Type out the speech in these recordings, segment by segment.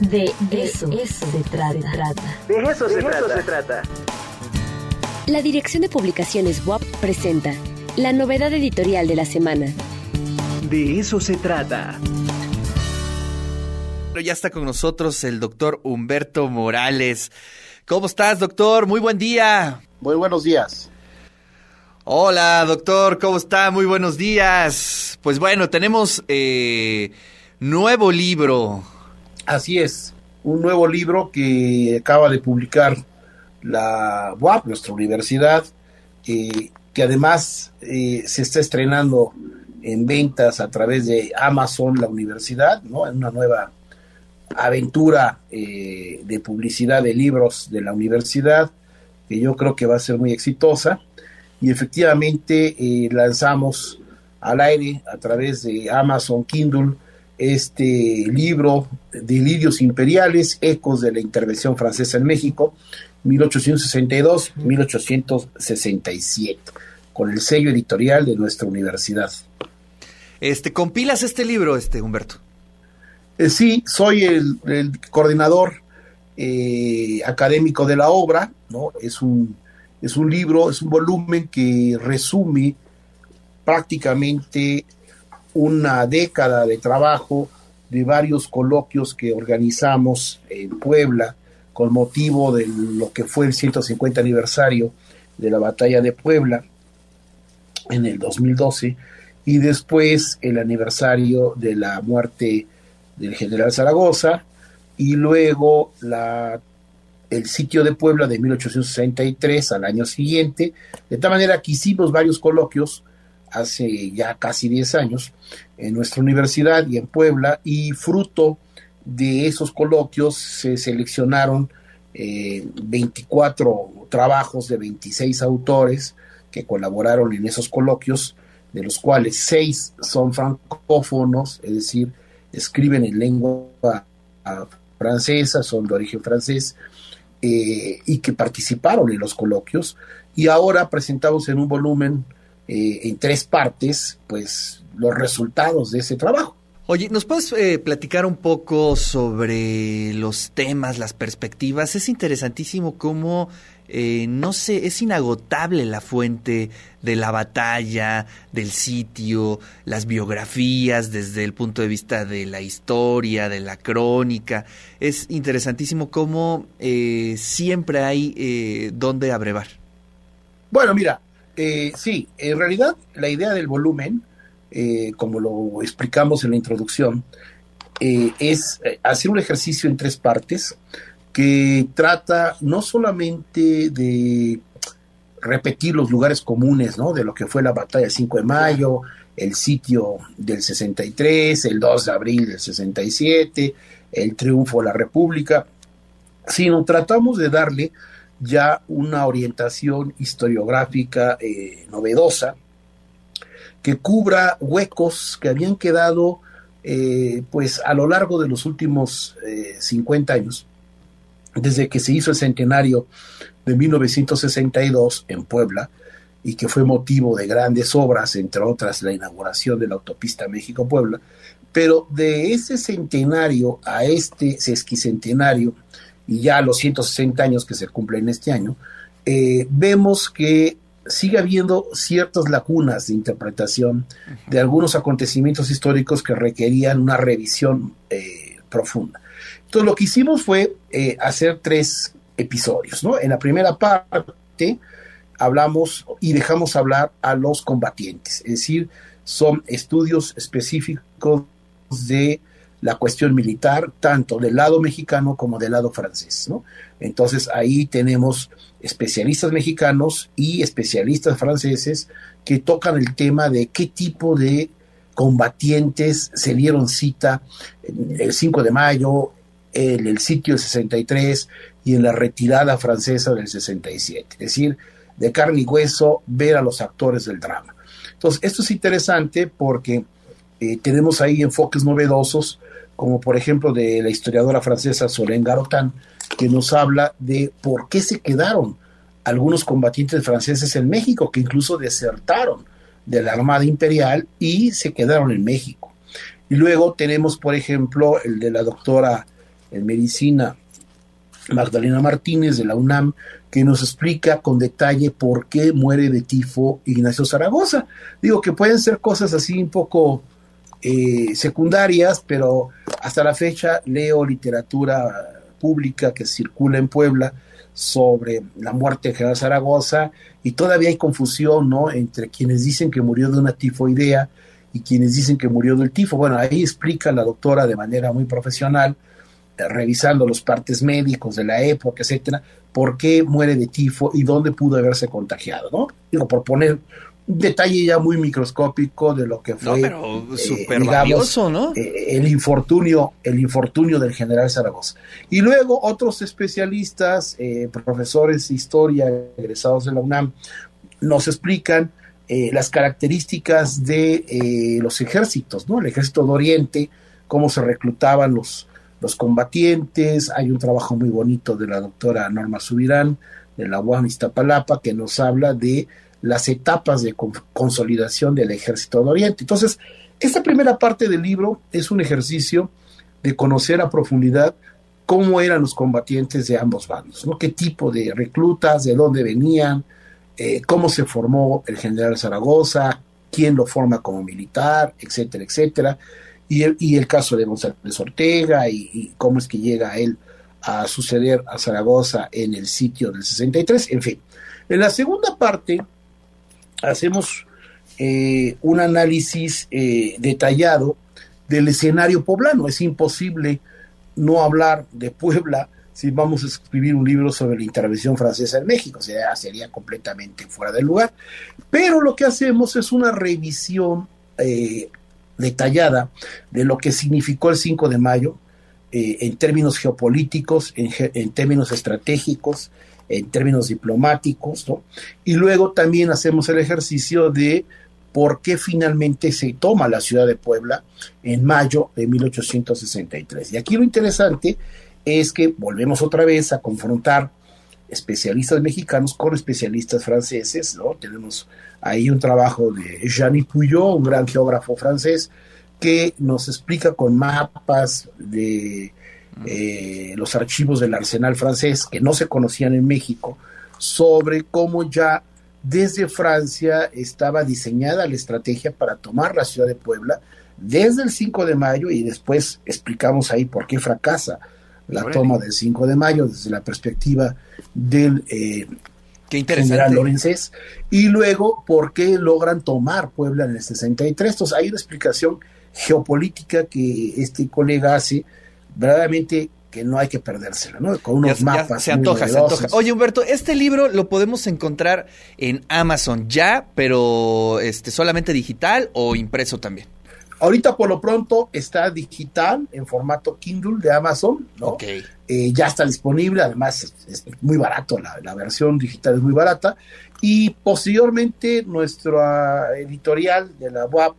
De eso, se, trata. De eso, se, trata. La Dirección de Publicaciones WAP presenta la novedad editorial de la semana. De eso se trata. Ya está con nosotros el doctor Humberto Morales. ¿Cómo estás, doctor? Muy buen día. Muy buenos días. Hola, doctor, ¿cómo está? Muy buenos días. Pues bueno, tenemos eh, nuevo libro. Así es, un nuevo libro que acaba de publicar la UAP, nuestra universidad, eh, que además eh, se está estrenando en ventas a través de Amazon, la universidad, ¿no? En una nueva aventura de publicidad de libros de la universidad, que yo creo que va a ser muy exitosa y efectivamente eh, lanzamos al aire a través de Amazon Kindle este libro de Lirios Imperiales, Ecos de la Intervención Francesa en México, 1862-1867, con el sello editorial de nuestra universidad. Este, ¿Compilas este libro, este, Humberto? Eh, sí, soy el, coordinador eh, académico de la obra, ¿no? Es un es un libro, es un volumen que resume prácticamente una década de trabajo de varios coloquios que organizamos en Puebla con motivo de lo que fue el 150 aniversario de la batalla de Puebla en el 2012 y después el aniversario de la muerte del general Zaragoza y luego la el sitio de Puebla de 1863 al año siguiente, de tal manera que hicimos varios coloquios hace ya casi 10 años en nuestra universidad y en Puebla, y fruto de esos coloquios se seleccionaron 24 eh, trabajos de 26 autores que colaboraron en esos coloquios, de los cuales 6 son francófonos, es decir, escriben en lengua francesa, son de origen francés, eh, y que participaron en los coloquios y ahora presentamos en un volumen eh, en tres partes pues los resultados de ese trabajo. Oye, ¿nos puedes eh, platicar un poco sobre los temas, las perspectivas? Es interesantísimo cómo eh, no sé, es inagotable la fuente de la batalla, del sitio, las biografías desde el punto de vista de la historia, de la crónica. Es interesantísimo cómo eh, siempre hay eh, donde abrevar. Bueno, mira, sí, en realidad la idea del volumen, como lo explicamos en la introducción, es hacer un ejercicio en tres partes que trata no solamente de repetir los lugares comunes, ¿no? De lo que fue la batalla del 5 de mayo, el sitio del 63, el 2 de abril del 67, el triunfo de la República, sino tratamos de darle ya una orientación historiográfica eh, novedosa que cubra huecos que habían quedado eh, pues a lo largo de los últimos 50 eh, años desde que se hizo el centenario de 1962 en Puebla y que fue motivo de grandes obras, entre otras la inauguración de la autopista México-Puebla, pero de ese centenario a este sesquicentenario y ya los 160 años que se cumplen este año, eh, vemos que sigue habiendo ciertas lagunas de interpretación de algunos acontecimientos históricos que requerían una revisión eh, profunda. Entonces lo que hicimos fue eh, hacer tres episodios, ¿no? En la primera parte hablamos y dejamos hablar a los combatientes, es decir, son estudios específicos de la cuestión militar, tanto del lado mexicano como del lado francés, ¿no? Entonces ahí tenemos especialistas mexicanos y especialistas franceses que tocan el tema de qué tipo de combatientes se dieron cita el 5 de mayo, en el sitio del 63 y en la retirada francesa del 67. Es decir, de carne y hueso ver a los actores del drama. Entonces, esto es interesante porque eh, tenemos ahí enfoques novedosos, como por ejemplo de la historiadora francesa Solène Garotan, que nos habla de por qué se quedaron algunos combatientes franceses en México, que incluso desertaron de la Armada Imperial y se quedaron en México. Y luego tenemos, por ejemplo, el de la doctora en medicina, Magdalena Martínez de la UNAM, que nos explica con detalle por qué muere de tifo Ignacio Zaragoza. Digo que pueden ser cosas así un poco eh, secundarias, pero hasta la fecha leo literatura pública que circula en Puebla sobre la muerte de General Zaragoza y todavía hay confusión, ¿no? Entre quienes dicen que murió de una tifoidea y quienes dicen que murió del tifo. Bueno, ahí explica la doctora de manera muy profesional, eh, revisando los partes médicos de la época, etcétera, por qué muere de tifo y dónde pudo haberse contagiado, ¿no? Digo, por poner detalle ya muy microscópico de lo que fue, pero eh, valioso, ¿no? Eh, el infortunio, el infortunio del general Zaragoza. Y luego otros especialistas, eh, profesores de historia egresados de la UNAM, nos explican las características de los ejércitos, ¿no? El ejército de Oriente, cómo se reclutaban los, los combatientes. Hay un trabajo muy bonito de la doctora Norma Subirán, de la UAM Iztapalapa, que nos habla de las etapas de consolidación del ejército de Oriente. Entonces, esta primera parte del libro es un ejercicio de conocer a profundidad cómo eran los combatientes de ambos bandos, qué tipo de reclutas, de dónde venían, eh, cómo se formó el general Zaragoza, quién lo forma como militar, etcétera, etcétera, y el, caso de González Ortega y cómo es que llega él a suceder a Zaragoza en el sitio del 63, en fin. En la segunda parte hacemos eh, un análisis eh, detallado del escenario poblano. Es imposible no hablar de Puebla si vamos a escribir un libro sobre la intervención francesa en México, o sería completamente fuera de lugar. Pero lo que hacemos es una revisión eh, detallada de lo que significó el 5 de mayo en términos geopolíticos, en términos estratégicos, en términos diplomáticos, ¿no? Y luego también hacemos el ejercicio de por qué finalmente se toma la ciudad de Puebla en mayo de 1863. Y aquí lo interesante es que volvemos otra vez a confrontar especialistas mexicanos con especialistas franceses, ¿no? Tenemos ahí un trabajo de Jean Puyot, un gran geógrafo francés, que nos explica con mapas de eh, los archivos del arsenal francés que no se conocían en México, sobre cómo ya desde Francia estaba diseñada la estrategia para tomar la ciudad de Puebla desde el 5 de mayo y después explicamos ahí por qué fracasa la toma del 5 de mayo desde la perspectiva del eh, general Lorenzés y luego por qué logran tomar Puebla en el 63. Entonces hay una explicación geopolítica que este colega hace verdaderamente que no hay que perdérsela, ¿no? Con unos mapas. se antoja, se antoja. Oye, Humberto, este libro lo podemos encontrar en Amazon ya, pero este solamente digital o impreso también. Ahorita por lo pronto está digital en formato Kindle de Amazon, ¿no? Ok. Eh, ya está disponible, además es, muy barato, la, versión digital es muy barata. Y posteriormente nuestra editorial de la UAP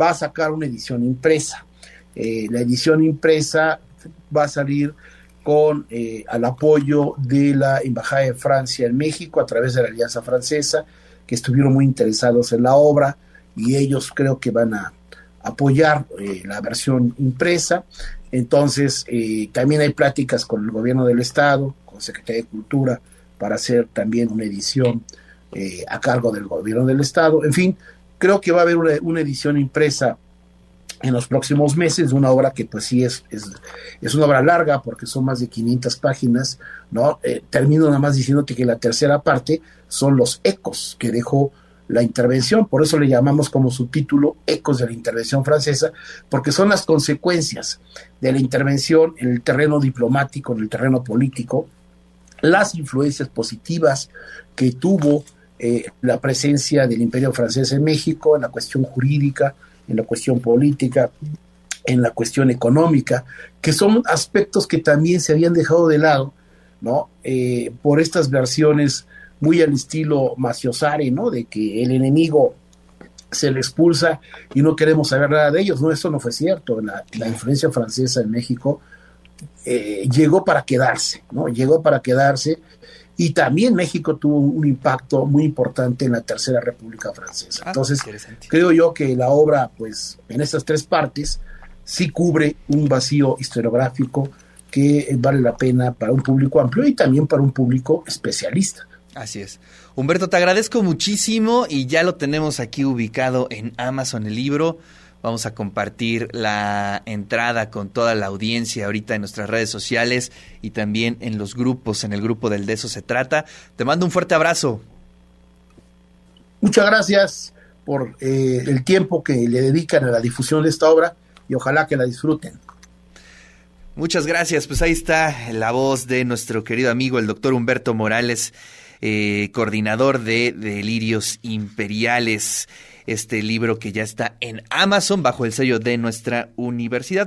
va a sacar una edición impresa. Eh, la edición impresa va a salir con eh, al apoyo de la Embajada de Francia en México a través de la Alianza Francesa, que estuvieron muy interesados en la obra y ellos creo que van a apoyar eh, la versión impresa. Entonces, eh, también hay pláticas con el gobierno del Estado, con Secretaría de Cultura, para hacer también una edición a cargo del gobierno del Estado. En fin, creo que va a haber una edición impresa en los próximos meses, una obra que pues sí es, es, una obra larga porque son más de 500 páginas, ¿no? Eh, termino nada más diciéndote que la tercera parte son los ecos que dejó la intervención, por eso le llamamos como subtítulo Ecos de la Intervención Francesa, porque son las consecuencias de la intervención en el terreno diplomático, en el terreno político, las influencias positivas que tuvo eh, la presencia del imperio francés en México, en la cuestión jurídica, en la cuestión política, en la cuestión económica, que son aspectos que también se habían dejado de lado, ¿no? Eh, por estas versiones muy al estilo Maciosare, ¿no? De que el enemigo se le expulsa y no queremos saber nada de ellos. No, eso no fue cierto. La, influencia francesa en México eh, llegó para quedarse, ¿no? Llegó para quedarse y también México tuvo un impacto muy importante en la Tercera República Francesa. Ah, Entonces, creo yo que la obra, pues, en estas tres partes, sí cubre un vacío historiográfico que vale la pena para un público amplio y también para un público especialista. Así es. Humberto, te agradezco muchísimo y ya lo tenemos aquí ubicado en Amazon el libro. Vamos a compartir la entrada con toda la audiencia ahorita en nuestras redes sociales y también en los grupos, en el grupo del De eso se trata. Te mando un fuerte abrazo. Muchas gracias por eh, el tiempo que le dedican a la difusión de esta obra y ojalá que la disfruten. Muchas gracias. Pues ahí está la voz de nuestro querido amigo, el doctor Humberto Morales, eh, coordinador de Delirios Imperiales, este libro que ya está en Amazon bajo el sello de nuestra universidad.